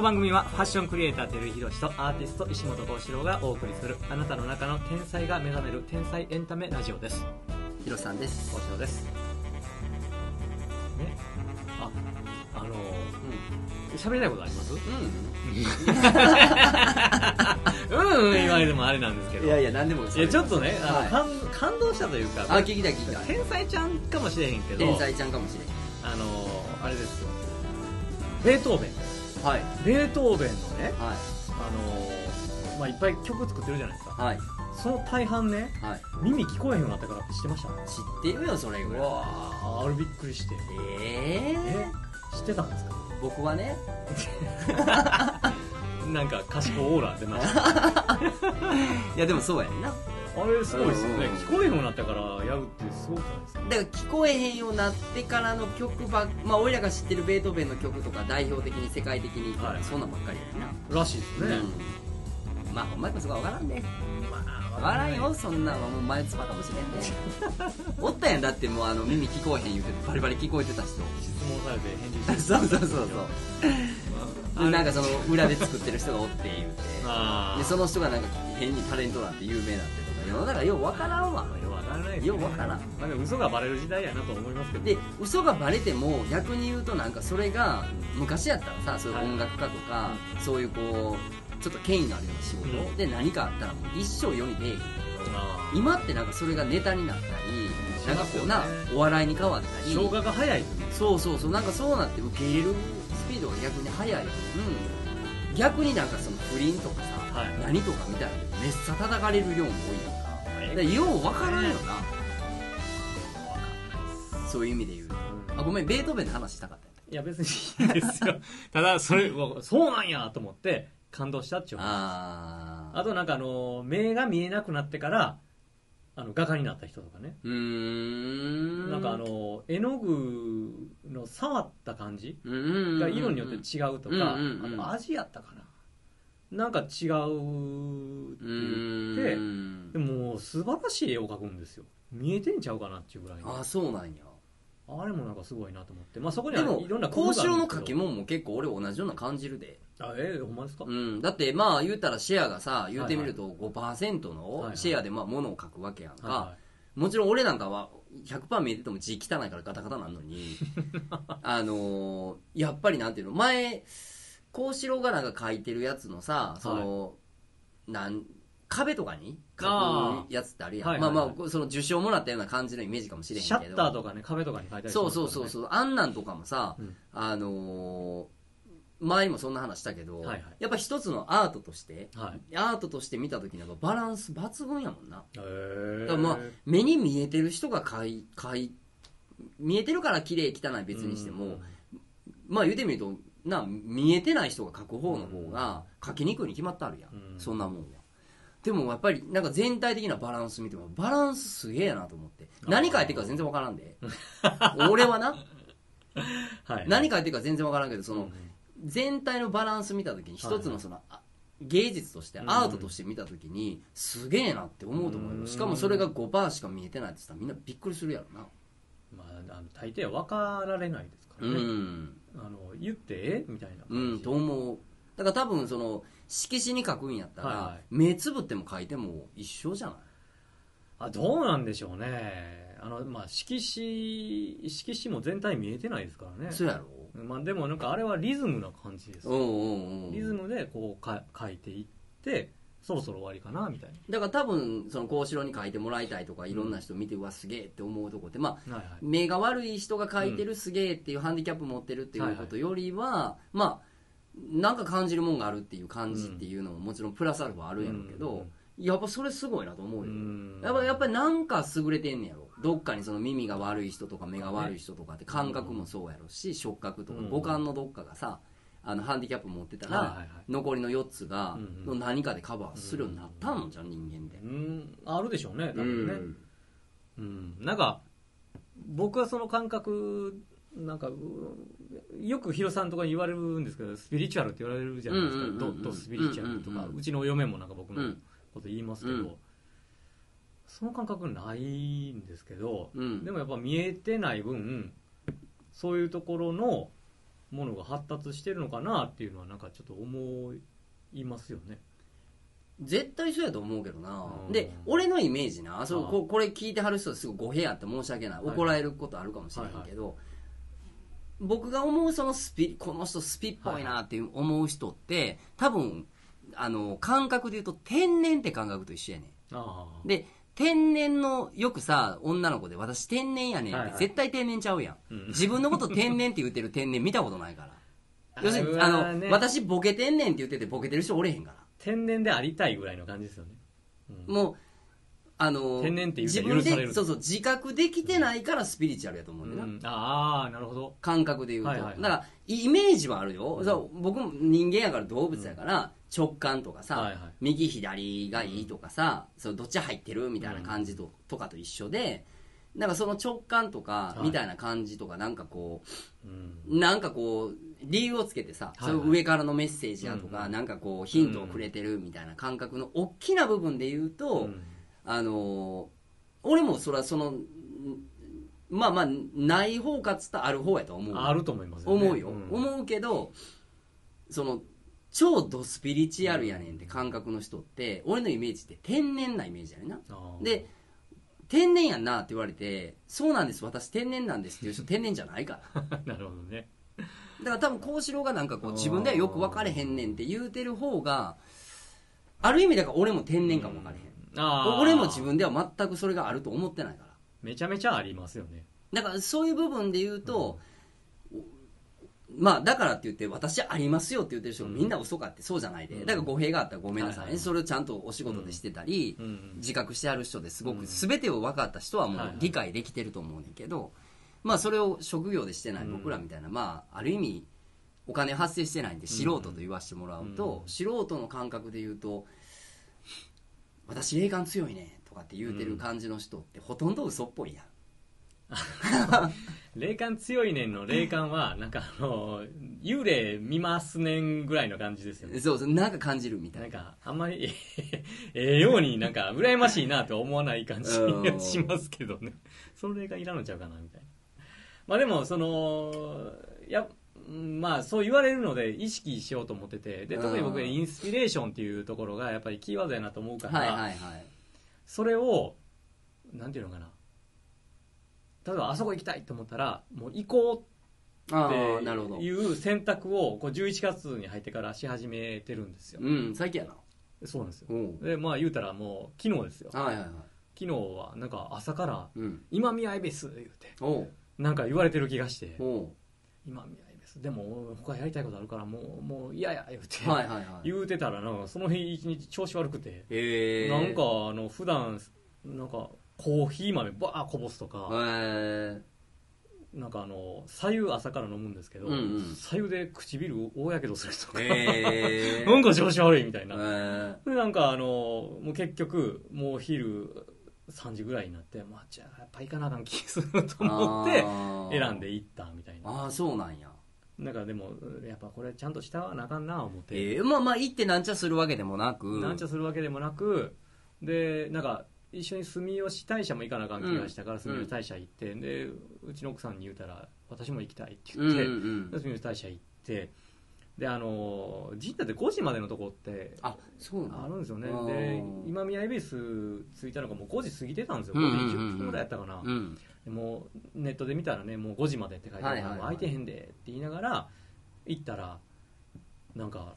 の番組はファッションクリエイター照井宏とアーティスト石本幸四郎がお送りするあなたの中の天才が目覚める天才エンタメラジオです。ひろさんです。幸四郎です。ねああの喋りたいことあります？うん。うん。言われてもあれなんですけど。いやいや何でもいやちょっとねあの、はい。感感動したというかあ聞きたい聞きたい。天才ちゃんかもしれへんけど天才ちゃんかもしれあのあれですよ。ベートーベンんはい。ベートーベンのねはあのまあいっぱい曲作ってるじゃないですか。いはい。その大半ねはい。耳聞こえへんようになったからって知ってました。知ってるよそれ。ぐらいわああれびっくりして。えええ？知ってたんですか？僕はね。なんか賢いオーラ出ました。いやでもそうやんな。だあれすごいですよね。うん。うん聞こえへんようになったからやるってすごくないですか？から聞こえへんようになってからの曲ばまあ俺らが知ってるベートーベンの曲とか代表的に世界的にはい。そんなんばっかりやんな。らしいですね、うん。まあほんまやっぱそこは分からんで。まあ分からんよそんなんはもう前つばかもしれんで。おったやんだってもうあの耳聞こえへん言うててバリバリ聞こえてた人。質問されて返事して そうそうそうそう。なんかその裏で作ってる人がおって言うて。あでその人がなんか変にタレントなんて有名なんてとか世の中よう分からんわ。よくわからないですねようわからん。まあでも嘘がバレる時代やなと思いますけど。で嘘がバレても逆に言うとなんかそれが昔やったらさそういう音楽家とか、そういうこうちょっと権威のあるような仕事、うん。で何かあったらもう一生世に出えへんけ今ってなんかそれがネタになったりなんかこうなお笑いに変わったり。消化が早いそうそうそうなんかそうなって受け入れるスピードが逆に速い分逆になんかその不倫とかさ、はい。何とかみたいなめっさ叩かれる量も多い。からだからよう分からんよな、そういう意味で言うと。あごめんベートーベンの話したかったいや別にいいですよ。ただそれわそうなんやと思って感動したっていう話。あー。あとなんかあの目が見えなくなってからあの画家になった人とかね。うーん。なんかあの絵の具の触った感じが色によって違うとか、あと味やったかななんか違うってう言ってでも素晴らしい絵を描くんですよ。見えてんちゃうかなっていうぐらいにあそうなんや。あれもなんかすごいなと思って、まあ、そこにでもはいろんな交渉のがあるんですけど書き物も結構俺同じような感じるで。あえー、ほんまですか、うん、だってまあ言うたらシェアがさ言うてみると5%はいのはいシェアでまあ物を書くわけやんか、はもちろん俺なんかは100%見えてても字汚いからガタガタなんのに。あのーやっぱりなんていうの前幸四郎がなんか書いてるやつのさその、なん壁とかに書あくやつってあるやん。はいはいはい。まあまあその受賞もらったような感じのイメージかもしれへんけど。いシャッターとかね壁とかに書いたりしそうそうそうそう。あんなんとかもさ、うん。あのー前にもそんな話したけど、はいはい。やっぱ一つのアートとしてはい。アートとして見た時にやっぱバランス抜群やもんな。へー。だからまあ目に見えてる人が描い描い見えてるから綺麗汚い別にしても、うん。まあ言うてみるとな見えてない人が描く方の方が描きにくいに決まってあるやん、うん。そんなもんはでもやっぱりなんか全体的なバランス見てもバランスすげえなと思って。何描いてるか全然わからんで。俺はな。はい。何描いてるか全然わからんけどその、うん。全体のバランス見た時に一つのその、あ芸術としてうん。アートとして見た時にすげえなって思うと思う。うん。よしかもそれが5%しか見えてないって言ったらみんなびっくりするやろな。まあ、あの大抵は分かられないですかうんあの言ってえ？みたいなうんと思う。だから多分その色紙に書くんやったら、はいはい。目つぶっても書いても一緒じゃない？あどうなんでしょうね。あの、まあ、色紙色紙も全体見えてないですからね。そうやろ。まあ、でもなんかあれはリズムな感じですうんうんうん。リズムでこうか書いていってそろそろ終わりかなみたいだから多分その幸四郎に書いてもらいたいとかいろんな人見て、うわすげえって思うとこってまあなはいはい。目が悪い人が書いてるすげえっていうハンディキャップ持ってるっていうことよりは、まあなんか感じるもんがあるっていう感じっていうのももちろんプラスアルファあるやろうけど、やっぱそれすごいなと思うよ、うん。やっぱやっぱりなんか優れてんねやろ。どっかにその耳が悪い人とか目が悪い人とかって感覚もそうやろし触覚とかうん五感のどっかがさあのハンディキャップ持ってたら、はいはいはい。残りの4つがうんの何かでカバーするようになったのじゃん人間で。うん。あるでしょうね多う分ね、ん。うん、なんか僕はその感覚なんかうよくヒロさんとかに言われるんですけどスピリチュアルって言われるじゃないですか、うんうんうんうんドットスピリチュアルとか、うんうんうん。うちの嫁もなんか僕のうん。こと言いますけど、うん。その感覚ないんですけど、うん。でもやっぱ見えてない分そういうところのものが発達してるのかなっていうのはなんかちょっと思いますよね。絶対そうやと思うけどな。うん。で俺のイメージなそうここれ聞いてはる人はすごい語弊あって申し訳ない。はい怒られることあるかもしれないけど、僕が思うそのスピこの人スピっぽいなっていう思う人って多分あの感覚で言うと天然って感覚と一緒やねあんで天然のよくさ女の子で私天然やねんってはいはい。絶対天然ちゃうやん、うん。自分のこと天然って言ってる天然見たことないから。あ 要するにあーね。の私ボケ天然って言っててボケてる人おれへんから。天然でありたいぐらいの感じですよね、うん。もうあの天然って言う許される。でそうそう自覚できてないからスピリチュアルやと思うねんだな、うん。ああなるほど。感覚で言うと、だからイメージはあるよ、そう僕も人間やから動物やから、直感とかさ、右左がいいとかさ、そうどっち入ってるみたいな感じと,、とかと一緒でなんかその直感とかはい。みたいな感じとかなんかこうなんかこう理由をつけてさ、そうい。う上からのメッセージやとか、なんかこうヒントをくれてるみたいな感覚の大きな部分で言うと、うんあの俺もそれはそのんまあまあない方かっつったらある方やと思う。あると思いますよね。思うよ、ん。思うけどその超ドスピリチュアルやねんって感覚の人って俺のイメージって天然なイメージやねんな。で天然やんなって言われてそうなんです私天然なんですっていう人 天然じゃないから。なるほどね。だから多分幸四郎がなんかこう自分ではよく分かれへんねんって言うてる方がある意味だから俺も天然かも分かれへん俺も自分では全くそれがあると思ってないから。めちゃめちゃありますよね。だからそういう部分で言うと、まあだからって言って私ありますよって言ってる人がみんな嘘かってそうじゃないで、うん。だから語弊があったらごめんなさい。ね、はいはい。それをちゃんとお仕事でしてたり、うん。自覚してある人ですごくうん。全てを分かった人はもはいうはい。理解できてると思うねんけど、まあそれを職業でしてない僕らみたいな、まあある意味お金発生してないんで素人と言わせてもらうと、うん。素人の感覚で言うと私霊感強いねとかって言うてる感じの人ってほとんど嘘っぽいやん。霊感強いねんの霊感はなんかあの幽霊見ますねんぐらいの感じですよね。そうそうなんか感じるみたいな。なんかあんまり ええようになんか羨ましいなとは思わない感じしますけどね。その霊感いらんのちゃうかなみたいな。まあでもそのやまあそう言われるので意識しようと思っててで特に僕はインスピレーションっていうところがやっぱりキーワードやなと思うから、はいはいはいそれをなんていうのかな。例えばあそこ行きたいと思ったらもう行こうあっていう選択をこう11月に入ってからし始めてるんですよ、うん最近やな。そうなんですよ。でまあ言うたらもう昨日ですよ。はいはいはい。昨日はなんか朝からうん「今宮恵比寿」言うてなんか言われてる気がしておう「今宮恵比寿」でも他やりたいことあるからもうもう嫌や言うて、はいはいはい。言うてたらなんかその日一日調子悪くて、へえなんかあの普段なんかコーヒー豆バーこぼすとか、へえなんかあの左右朝から飲むんですけど、うんうん。左右で唇大やけどするとか、へえ なんか調子悪いみたいな、へでなんかあのもう結局もう昼3時ぐらいになって、まあ、じゃあやっぱ行かなあかん気すると思って選んで行ったみたいな。ああそうなんやなんかでもやっぱこれちゃんと従わなあかんな思って、ええまあまあ行ってなんちゃするわけでもなく。なんちゃするわけでもなくでなんか一緒に住吉大社も行かなあかん気がしたから、うん。住吉大社行ってでうちの奥さんに言うたら私も行きたいってうん言って、うんうん住吉大社行ってであの神社って5時までのとこってあそうあるんですよね。で今宮恵比寿着いたのがもう5時過ぎてたんですよ。うんうん5時うん。うん10分ぐらいやったかな、うん。でもうネットで見たらねもう5時までって書いてある。から、はいはいはい。もう空いてへんでって言いながら行ったらなんか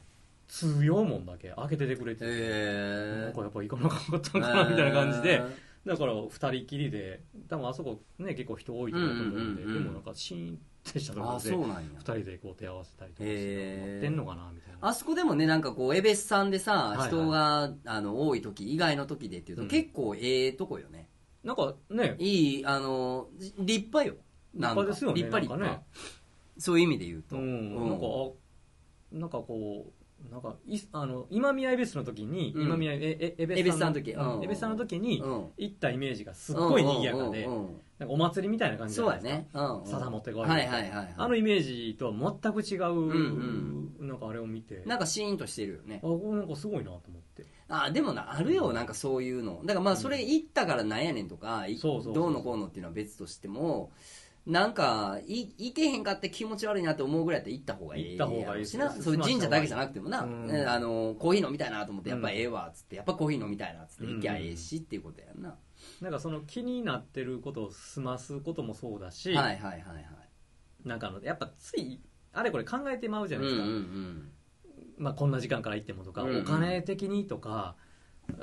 通用門だけ開けててくれて、へえなんかやっぱ行かなかったんかなみたいな感じで、だから2人きりで多分あそこね結構人多いと思うんで、うんうんうんうん。でもなんかシーンってしたとこあろで2そうなんや。人でこう手合わせたりとかしてへー。持ってんのかなみたいな。あそこでもねなんかこうエベスさんでさ、いはい。人があの多い時以外の時でっていうと、うん。結構ええとこよねなんかね。いいあのじ立派よ。なんか。立派ですよね立派立派。ねそういう意味で言うと、うん、うん。なんかあなんかこうなんかいあの今宮恵比寿の時に、うん。今宮ええエベ恵比寿さんの時。うん。うん。エベスさんの時にうん。行ったイメージがすっごい賑やかで、うんうんうんうん。なんかお祭りみたいな感じじゃそうやないですか。ね、うん。うんってこいはいはいはいはい。あのイメージとは全く違う、んなんかあれを見て。なんかシーンとしてるよね。あこれなんかすごいなと思ってあでもなあるよなんかそういうの。だからまあそれ行ったからなんやねんとかいそうそうそうどうのこうのっていうのは別としてもなんかいいけへんかって気持ち悪いなって思うぐらいやったら行った方がいい行った方がいいしなですそういう神社だけじゃなくてもな、うん。ねあのコーヒー飲みたいなと思ってやっぱええわっつってやっぱコーヒー飲みたいなっつって行きゃええしっていうことやんな、なんかその気になってることを済ますこともそうだし、はいはいはいはい。なんかあのやっぱついあれこれ考えてまうじゃないですか、うんうんまあ、こんな時間から行ってもとか、お金的にとか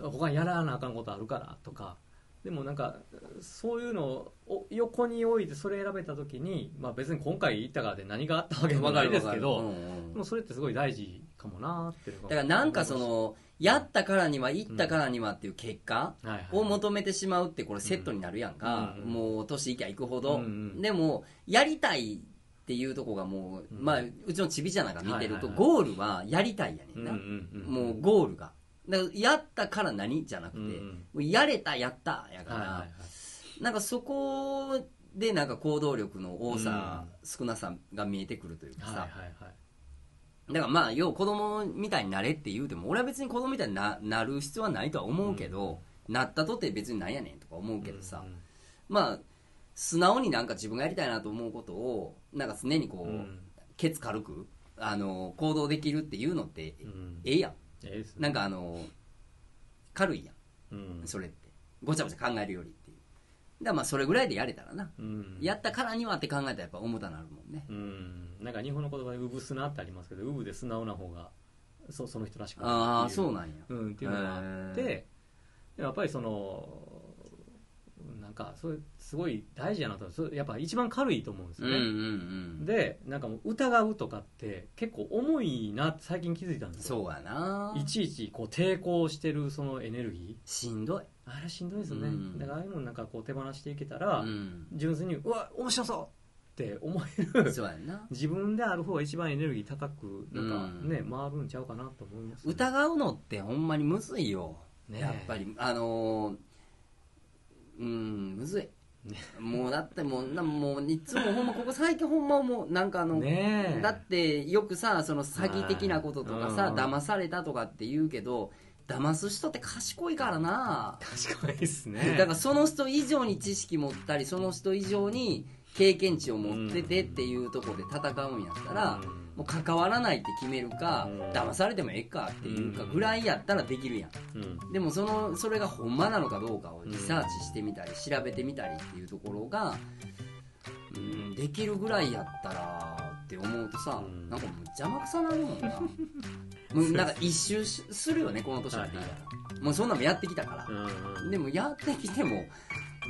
他にやらなあかんことあるからとかでもなんかそういうのを横に置いてそれ選べた時に、まあ、別に今回行ったからで何があったわけでもないですけど、うんうん。でもそれってすごい大事かもなっていうのだからなんかそ、のやったからには行ったからにはっていう結果を求めてしまうってこれセットになるやんか、うんもう年いきゃ行くほど、うんうん。でもやりたいっていうとこがもう、うん。まあうちのちびちゃんなんか見てると、ゴールはやりたいやねんな、もうゴールが。だからやったから何？じゃなくて、もうやれたやったやから、なんかそこでなんか行動力の多さ、少なさが見えてくるというかさ、だからまあ要は子供みたいになれって言うても俺は別に子供みたいにななる必要はないとは思うけど、なったとて別になんやねんとか思うけどさ、うん。まあ素直になんか自分がやりたいなと思うことをなんか常にこう、うん。ケツ軽くあの行動できるっていうのってうん。ええやん。ええなんかあの軽いやうん。んそれって。ごちゃごちゃ考えるよりっていう。だまあそれぐらいでやれたらな、うん。やったからにはって考えたらやっぱ重たなるもんね。うん。なんか日本の言葉で「うぶすな」ってありますけどうぶで素直な方がそその人らしくああそうなんや。うん、っていうのがあって、やっぱりそのなんかそれすごい大事やなとそれやっぱ一番軽いと思うんですようんうんね、うん。でなんかもう疑うとかって結構重いなって最近気づいたんですよ。そうやな。いちいちこう抵抗してるそのエネルギしんどい、ーあれしんどいですよね、うん。だからああいうのなんかこう手放していけたら、うん、純粋にうわ面白そうって思える。そうやんな。自分である方が一番エネルギー高くなんかうん。ね、回るんちゃうかなと思います、疑うのってほんまにむずいよ、ねやっぱりあのーうんむずい、ねもうだってもうなもういつもほんまここ最近ほんまもうなんかあの、ねえ。だってよくさその詐欺的なこととかさ、はいうん。騙されたとかって言うけど騙す人って賢いからな。賢いですね。だからその人以上に知識持ったりその人以上に経験値を持っててっていうところで戦うんやったら、うんもう関わらないって決めるか、うん。騙されてもええかっていうかうん。ぐらいやったらできるやん。うん。でもそのそれがほんまなのかどうかをリサーチしてみたり調べてみたりっていうところが、うん、できるぐらいやったらって思うとさ、うん。なんかもう邪魔くさなるもんな。もうなんか一周しするよねこの年になってきたら、もうそんなんもやってきたから。う、ん。でもやってきても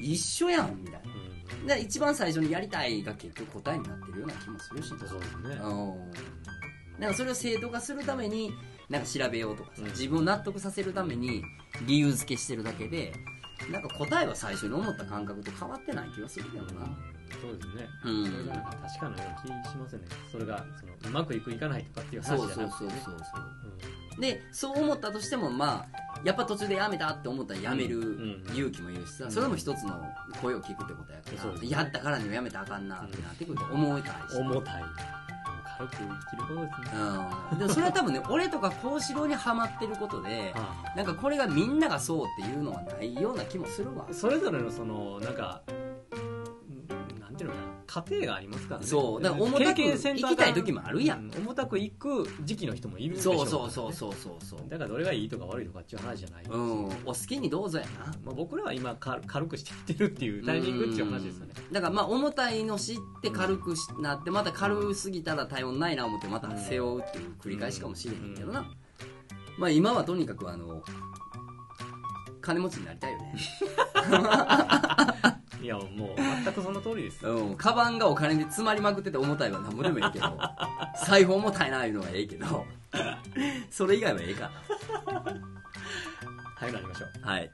一緒やんみたいな。うんで一番最初にやりたいが結局答えになってるような気もするし。そうですね。うん。なんかそれを正当化するためになんか調べようとかさ、うん。自分を納得させるために理由付けしてるだけでなんか答えは最初に思った感覚と変わってない気がするけどな。そうですね。うん。それがなんか確かなような気しますよね。それがそのうまくいくいかないとかっていうそう話じそうそうそうゃなくてねそうでそう思ったとしてもまあやっぱ途中でやめたって思ったらやめる勇気もいるしさ、うん。それも一つの声を聞くってことやから、そうですねやったからにはやめたらあかんなってなってくると思いたいし、うん重たい。軽く生きることですね。うん、でもそれは多分ね 俺とか幸四郎にはまってることであなんかこれがみんながそうっていうのはないような気もするわ。あそれぞれのそのなんかうんなんていうのかな過程がありますからね。そう。だから重たく行きたい時もあるやん。う重たく行く時期の人もいるでしょそうそうそうそうそうそう。だからどれがいいとか悪いとかっていう話じゃない、うん。お好きにどうぞやな。まあ、僕らは今軽軽くしていってるっていうタイミングっていう話ですよね。だからまあ重たいの知って軽くしなってまた軽すぎたら頼んないな思ってまた背負うっていう繰り返しかもしれへんけどな、まあ今はとにかくあの金持ちになりたいよね いやもう全くその通りですよ。うんカバンがお金で詰まりまくってて重たいは何もでもいいけど。財布重たいないうのはええけど。それ以外はええか。はいなりましょう。らはい